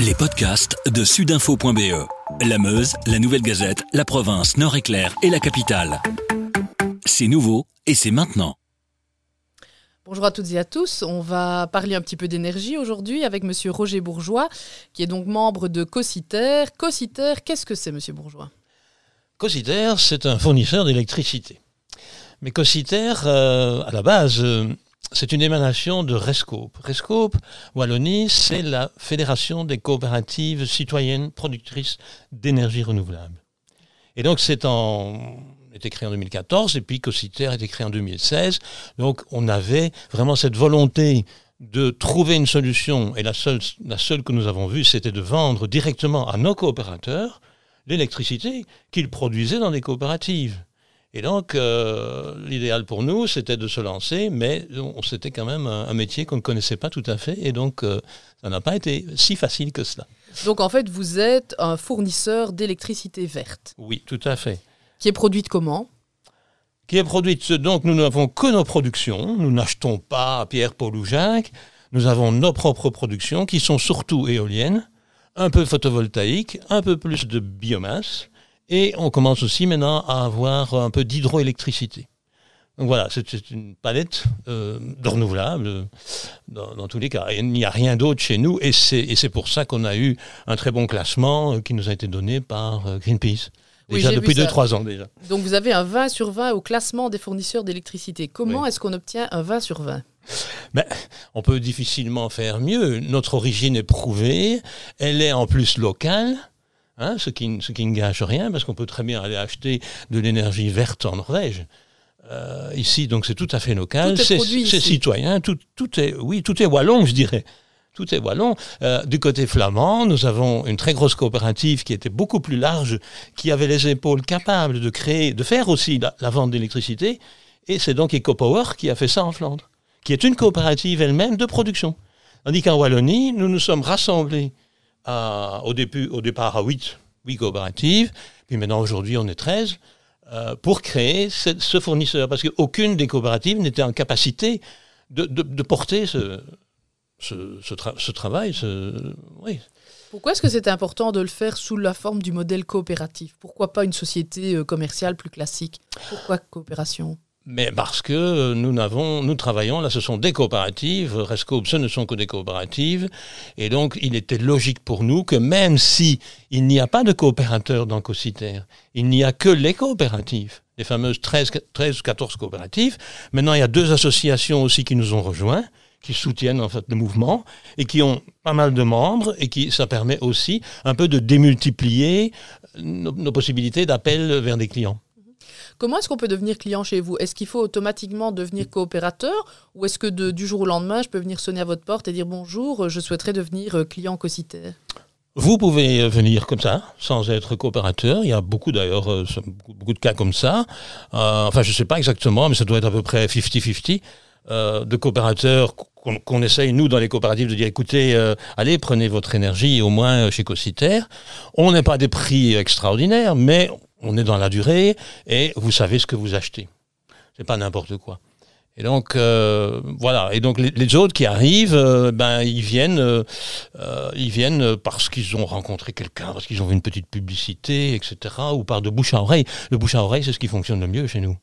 Les podcasts de sudinfo.be. La Meuse, la Nouvelle Gazette, la province, Nord-Éclair et la capitale. C'est nouveau et c'est maintenant. Bonjour à toutes et à tous. On va parler un petit peu d'énergie aujourd'hui avec Monsieur Roger Bourgeois, qui est donc membre de Cositer. Cositer, qu'est-ce que c'est, Monsieur Bourgeois? Cositer, c'est un fournisseur d'électricité. Mais Cositer, euh, à la base, euh, c'est une émanation de Rescope. Rescope, Wallonie, c'est la Fédération des coopératives citoyennes productrices d'énergie renouvelable. Et donc, c'est en été créé en 2014 et puis Cositer a été créé en 2016. Donc, on avait vraiment cette volonté de trouver une solution et la seule, la seule que nous avons vue, c'était de vendre directement à nos coopérateurs l'électricité qu'ils produisaient dans des coopératives. Et donc, euh, l'idéal pour nous, c'était de se lancer, mais c'était quand même un, métier qu'on ne connaissait pas tout à fait, et donc euh, ça n'a pas été si facile que cela. Donc, en fait, vous êtes un fournisseur d'électricité verte Oui, tout à fait. Qui est produite comment? Qui est produite, donc nous n'avons que nos productions, nous n'achetons pas Pierre, Paul ou Jacques, nous avons nos propres productions qui sont surtout éoliennes, un peu photovoltaïques, un peu plus de biomasse, et on commence aussi maintenant à avoir un peu d'hydroélectricité. Donc voilà, c'est une palette euh, de renouvelables dans, tous les cas. il n'y a rien d'autre chez nous et c'est pour ça qu'on a eu un très bon classement euh, qui nous a été donné par euh, Greenpeace. Déjà depuis 2-3 ans déjà. Donc vous avez un 20 sur 20 au classement des fournisseurs d'électricité. Comment est-ce qu'on obtient un 20 sur 20 ben, on peut difficilement faire mieux. Notre origine est prouvée, elle est en plus locale. Hein, ce, qui, ce qui ne gâche rien, parce qu'on peut très bien aller acheter de l'énergie verte en Norvège. Euh, ici, donc c'est tout à fait local, c'est citoyen, tout, tout, est, oui, tout est wallon, je dirais. Tout est wallon. Euh, du côté flamand, nous avons une très grosse coopérative qui était beaucoup plus large, qui avait les épaules capables de créer, de faire aussi la, vente d'électricité. Et c'est donc EcoPower qui a fait ça en Flandre, qui est une coopérative elle-même de production. Tandis qu'en Wallonie, nous nous sommes rassemblés au, début, au départ à 8, 8 coopératives, puis maintenant aujourd'hui on est 13, euh, pour créer ce, fournisseur, parce qu'aucune des coopératives n'était en capacité de, de, porter ce, ce, ce, travail. Oui. Pourquoi est-ce que c'était important de le faire sous la forme du modèle coopératif? Pourquoi pas une société euh, commerciale plus classique? Pourquoi coopération? Mais parce que nous, n'avons, nous travaillons, là ce sont des coopératives, Rescope ce ne sont que des coopératives, et donc il était logique pour nous que même si il n'y a pas de coopérateurs dans Cociter, il n'y a que les coopératives, les fameuses 13, 13 14 coopératives, maintenant il y a deux associations aussi qui nous ont rejoints, qui soutiennent en fait le mouvement et qui ont pas mal de membres et qui ça permet aussi un peu de démultiplier nos possibilités d'appel vers des clients. Comment est-ce qu'on peut devenir client chez vous? Est-ce qu'il faut automatiquement devenir coopérateur? Ou est-ce que du jour au lendemain, je peux venir sonner à votre porte et dire bonjour, je souhaiterais devenir euh, client Cositer vous pouvez venir comme ça, sans être coopérateur. Il y a beaucoup d'ailleurs, euh, beaucoup de cas comme ça. Euh, enfin, je ne sais pas exactement, mais ça doit être à peu près 50-50 de coopérateurs qu'on essaye, nous, dans les coopératives, de dire, écoutez, allez, prenez votre énergie, au moins chez Cositer. On n'est pas des prix extraordinaires, mais on est dans la durée et vous savez ce que vous achetez. C'est pas n'importe quoi. Et donc euh, voilà. Et donc les, autres qui arrivent, euh, ben ils viennent, euh, ils viennent parce qu'ils ont rencontré quelqu'un, parce qu'ils ont vu une petite publicité, etc. Ou par de bouche à oreille. Le bouche à oreille, c'est ce qui fonctionne le mieux chez nous.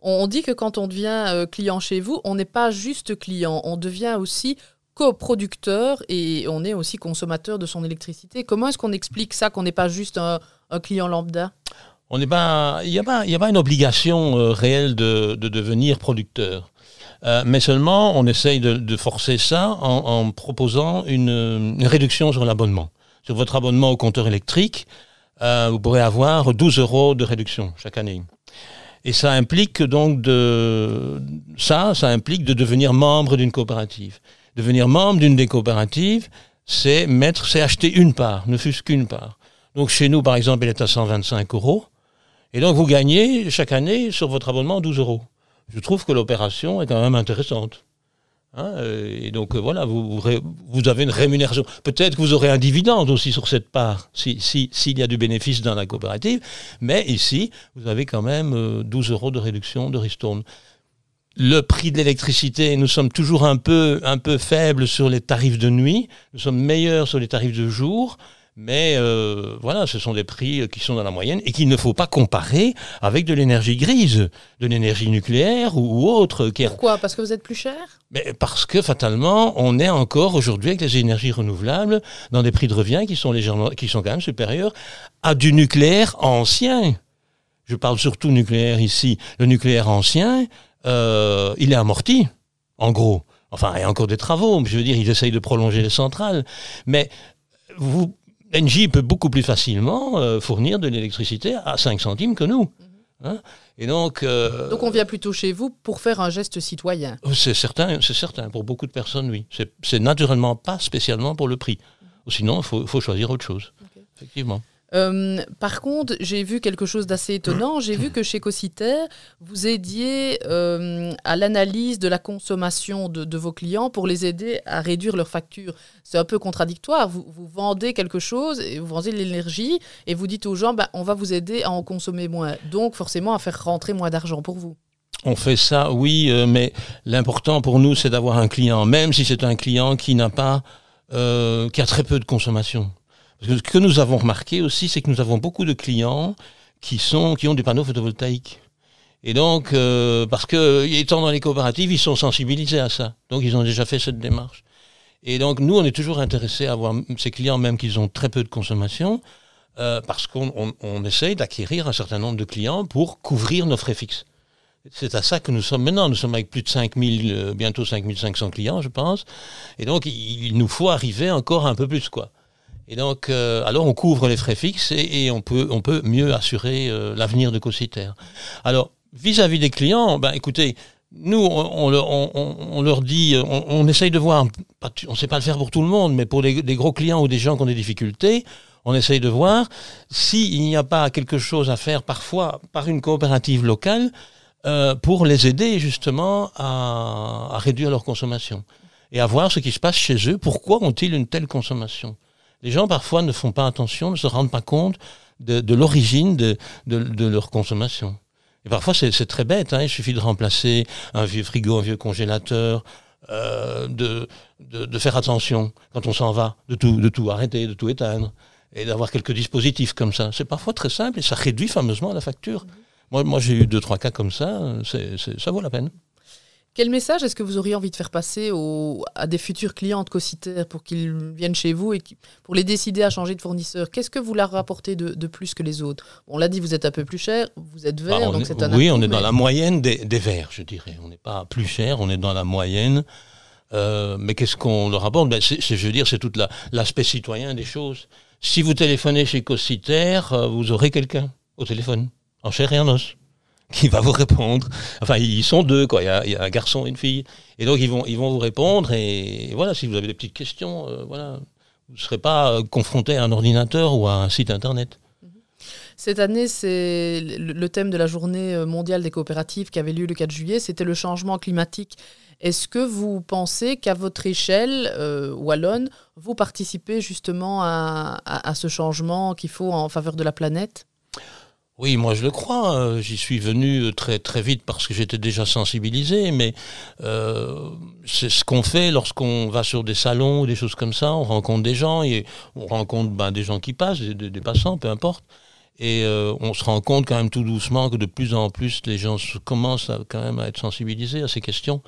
On dit que quand on devient client chez vous, on n'est pas juste client, on devient aussi coproducteur et on est aussi consommateur de son électricité. Comment est-ce qu'on explique ça, qu'on n'est pas juste un, client lambda? On n'est pas, il n'y a pas, a pas une obligation euh, réelle de, devenir producteur. Euh, mais seulement, on essaye de, forcer ça en, proposant une, réduction sur l'abonnement. Sur votre abonnement au compteur électrique, euh, vous pourrez avoir 12 euros de réduction chaque année. Et ça implique donc de ça, ça implique de devenir membre d'une coopérative. Devenir membre d'une des coopératives, c'est mettre, c'est acheter une part, ne fût-ce qu'une part. Donc chez nous, par exemple, elle est à 125 euros. Et donc vous gagnez chaque année sur votre abonnement 12 euros. Je trouve que l'opération est quand même intéressante. Hein, et donc euh, voilà, vous, avez une rémunération. Peut-être que vous aurez un dividende aussi sur cette part, s'il si, y a du bénéfice dans la coopérative. Mais ici, vous avez quand même 12 euh, euros de réduction de ristourne le prix de l'électricité, nous sommes toujours un peu, un peu faibles sur les tarifs de nuit, nous sommes meilleurs sur les tarifs de jour. Mais euh, voilà, ce sont des prix qui sont dans la moyenne et qu'il ne faut pas comparer avec de l'énergie grise, de l'énergie nucléaire ou, autre. Qui Pourquoi? Parce que vous êtes plus cher? Mais Parce que fatalement, on est encore aujourd'hui avec les énergies renouvelables dans des prix de revient qui sont légèrement, qui sont quand même supérieurs à du nucléaire ancien. Je parle surtout nucléaire ici. Le nucléaire ancien, euh, il est amorti, en gros. Enfin, il y a encore des travaux. Je veux dire, ils essayent de prolonger les centrales. Mais vous, Engie peut beaucoup plus facilement euh, fournir de l'électricité à 5 centimes que nous. Hein. et donc, euh, donc on vient plutôt chez vous pour faire un geste citoyen. C'est certain, c'est certain. Pour beaucoup de personnes, oui. C'est naturellement pas spécialement pour le prix. Sinon, il faut, faut, choisir autre chose. Effectivement. Euh, par contre, j'ai vu quelque chose d'assez étonnant. J'ai vu que chez Cositer, vous aidiez euh, à l'analyse de la consommation de, vos clients pour les aider à réduire leurs factures. C'est un peu contradictoire. Vous, vendez quelque chose, et vous vendez de l'énergie, et vous dites aux gens, bah, on va vous aider à en consommer moins. Donc, forcément, à faire rentrer moins d'argent pour vous. On fait ça, oui, euh, mais l'important pour nous, c'est d'avoir un client, même si c'est un client qui n'a pas, qui a très peu de consommation ce que nous avons remarqué aussi, c'est que nous avons beaucoup de clients qui, sont, qui ont des panneaux photovoltaïques. Et donc, euh, parce que étant dans les coopératives, ils sont sensibilisés à ça. Donc, ils ont déjà fait cette démarche. Et donc, nous, on est toujours intéressés à avoir ces clients, même qu'ils ont très peu de consommation, euh, parce qu'on on, essaye d'acquérir un certain nombre de clients pour couvrir nos frais fixes. C'est à ça que nous sommes maintenant. Nous sommes avec plus de 5000, euh, bientôt 5500 clients, je pense. Et donc, il, il, nous faut arriver encore un peu plus, quoi. Et donc, euh, alors on couvre les frais fixes et, on, peut, on peut mieux assurer euh, l'avenir de Cociter. Alors, vis-à-vis des clients, ben, écoutez, nous, on, on, leur dit, on, essaye de voir, on ne sait pas le faire pour tout le monde, mais pour des gros clients ou des gens qui ont des difficultés, on essaye de voir s'il n'y a pas quelque chose à faire parfois par une coopérative locale euh, pour les aider justement à, à réduire leur consommation et à voir ce qui se passe chez eux. Pourquoi ont-ils une telle consommation? Les gens parfois ne font pas attention, ne se rendent pas compte de, l'origine de, leur consommation. Et parfois c'est très bête, hein. il suffit de remplacer un vieux frigo, un vieux congélateur, euh, de, faire attention quand on s'en va, de tout, de tout arrêter, de tout éteindre, et d'avoir quelques dispositifs comme ça. C'est parfois très simple et ça réduit fameusement la facture. Moi, moi j'ai eu deux, trois cas comme ça, ça vaut la peine. Quel message est-ce que vous auriez envie de faire passer à des futurs clients de Cositer pour qu'ils viennent chez vous et pour les décider à changer de fournisseur Qu'est-ce que vous leur rapportez de, plus que les autres? On l'a dit, vous êtes un peu plus cher, vous êtes vert, bah, donc c'est un Oui, on est dans la moyenne des, verts, je dirais. On n'est pas plus cher, on est dans la moyenne. Euh, mais qu'est-ce qu'on leur apporte ben, Je veux dire, c'est tout l'aspect citoyen des choses. Si vous téléphonez chez Cositer, euh, vous aurez quelqu'un au téléphone, en chair et en os qui va vous répondre. Enfin, ils sont deux, quoi. Il y a, un garçon et une fille. Et donc, ils vont, ils vont vous répondre. Et, voilà, si vous avez des petites questions, euh, voilà, vous ne serez pas euh, confronté à un ordinateur ou à un site Internet. Cette année, c'est le thème de la journée euh, mondiale des coopératives qui avait lieu le 4 juillet, c'était le changement climatique. Est-ce que vous pensez qu'à votre échelle, Wallonne, vous participez justement à ce changement qu'il faut en faveur de la planète? Oui, moi je le crois. Euh, j'y suis venu euh, très très vite parce que j'étais déjà sensibilisé, mais euh, c'est ce qu'on fait lorsqu'on va sur des salons ou des choses comme ça. On rencontre des gens et on rencontre ben, des gens qui passent, des, passants, peu importe. Et on se rend compte quand même tout doucement que de plus en plus les gens commencent quand même à être sensibilisés à ces questions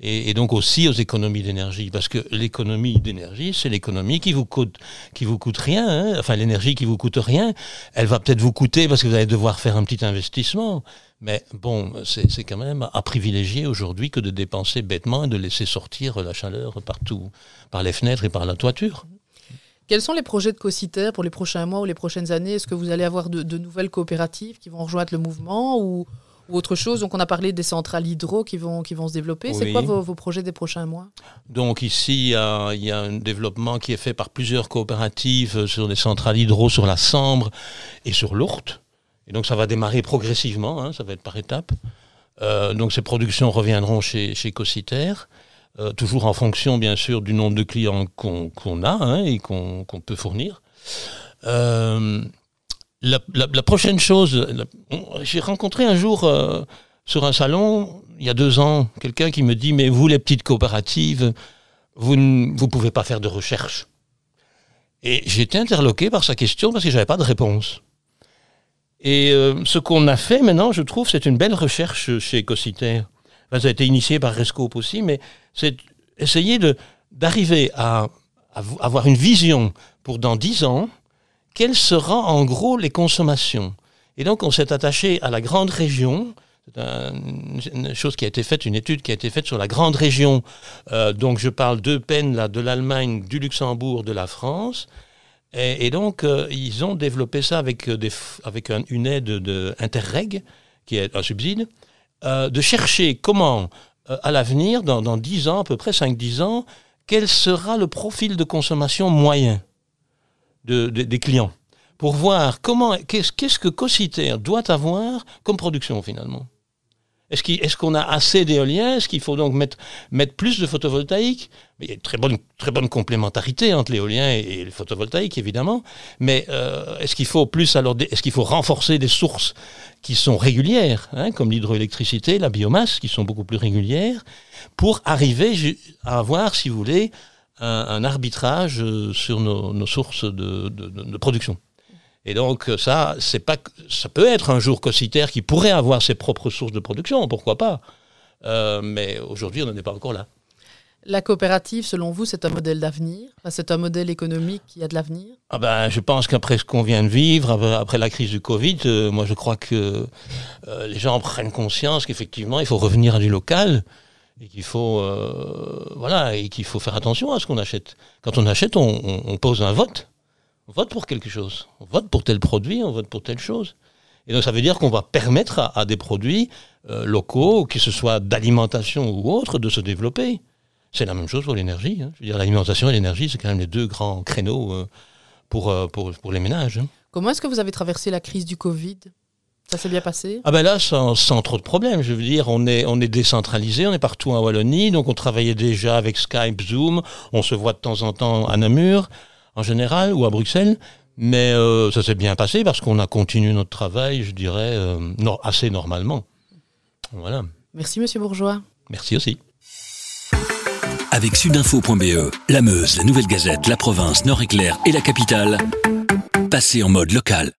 et, donc aussi aux économies d'énergie, parce que l'économie d'énergie, c'est l'économie qui vous coûte, qui vous coûte rien. Hein. Enfin, l'énergie qui vous coûte rien, elle va peut-être vous coûter parce que vous allez devoir faire un petit investissement. Mais bon, c'est quand même à privilégier aujourd'hui que de dépenser bêtement et de laisser sortir la chaleur partout, par les fenêtres et par la toiture. Quels sont les projets de Cositer pour les prochains mois ou les prochaines années? Est-ce que vous allez avoir de, de, nouvelles coopératives qui vont rejoindre le mouvement ou ou autre chose. Donc on a parlé des centrales hydro qui vont, qui vont se développer. C'est quoi vos, projets des prochains mois? Donc ici, il y, a, un développement qui est fait par plusieurs coopératives sur des centrales hydro sur la Sambre et sur l'Ourthe. Et donc ça va démarrer progressivement, hein, ça va être par étapes. Euh, donc ces productions reviendront chez, chez Cositer. Euh, toujours en fonction bien sûr du nombre de clients qu'on a hein, et qu'on peut fournir. Euh, la, prochaine chose, j'ai rencontré un jour euh, sur un salon il y a deux ans, quelqu'un qui me dit, mais vous, les petites coopératives, vous ne vous pouvez pas faire de recherche. Et été interloqué par sa question parce que j'avais pas de réponse. Et euh, ce qu'on a fait maintenant, je trouve, c'est une belle recherche chez Ecociter. ça a été initié par Rescope aussi, mais c'est essayer d'arriver à, à, avoir une vision pour dans dix ans, quelles seront en gros les consommations. Et donc on s'est attaché à la grande région, c'est une chose qui a été faite, une étude qui a été faite sur la grande région. Euh, donc je parle deux peines là, de l'Allemagne, du Luxembourg, de la France. Et, donc euh, ils ont développé ça avec, euh, une aide de Interreg, qui est un subside, de chercher comment, à l'avenir, dans, dans 10 ans, à peu près 5-10 ans, quel sera le profil de consommation moyen de, des clients pour voir comment qu'est-ce que Cociter doit avoir comme production finalement. Est-ce qu'on a assez d'éolien Est-ce qu'il faut donc mettre, mettre plus de photovoltaïque? Il y a une très bonne, très bonne complémentarité entre l'éolien et, le photovoltaïque, évidemment. Mais euh, est-ce qu'il faut plus est-ce qu'il faut renforcer des sources qui sont régulières, hein, comme l'hydroélectricité, la biomasse, qui sont beaucoup plus régulières, pour arriver à avoir, si vous voulez, un, arbitrage sur nos, sources de production et donc ça, c'est pas, ça peut être un jour Cossiter qui pourrait avoir ses propres sources de production, pourquoi pas. Euh, mais aujourd'hui, on n'en est pas encore là. La coopérative, selon vous, c'est un modèle d'avenir? C'est un modèle économique qui a de l'avenir? Ah ben, Je pense qu'après ce qu'on vient de vivre, après la crise du Covid, euh, moi je crois que euh, les gens prennent conscience qu'effectivement, il faut revenir à du local et qu'il faut, voilà, et qu'il faut faire attention à ce qu'on achète. Quand on achète, on pose un vote on vote pour quelque chose. On vote pour tel produit, on vote pour telle chose. Et donc ça veut dire qu'on va permettre à, des produits euh, locaux, que ce soit d'alimentation ou autre, de se développer. C'est la même chose pour l'énergie. Hein. Je veux dire, l'alimentation et l'énergie, c'est quand même les deux grands créneaux euh, euh, pour, les ménages. Hein. Comment est-ce que vous avez traversé la crise du Covid? Ça s'est bien passé? Ah ben là, sans, sans, trop de problèmes. Je veux dire, on est, on est décentralisé, on est partout en Wallonie, donc on travaillait déjà avec Skype, Zoom, on se voit de temps en temps à Namur en général ou à Bruxelles. Mais euh, ça s'est bien passé parce qu'on a continué notre travail, je dirais, euh, assez normalement. Voilà. Merci, Monsieur Bourgeois. Merci aussi. Avec sudinfo.be, la Meuse, la Nouvelle Gazette, la province, Nord-Éclair et la capitale, passez en mode local.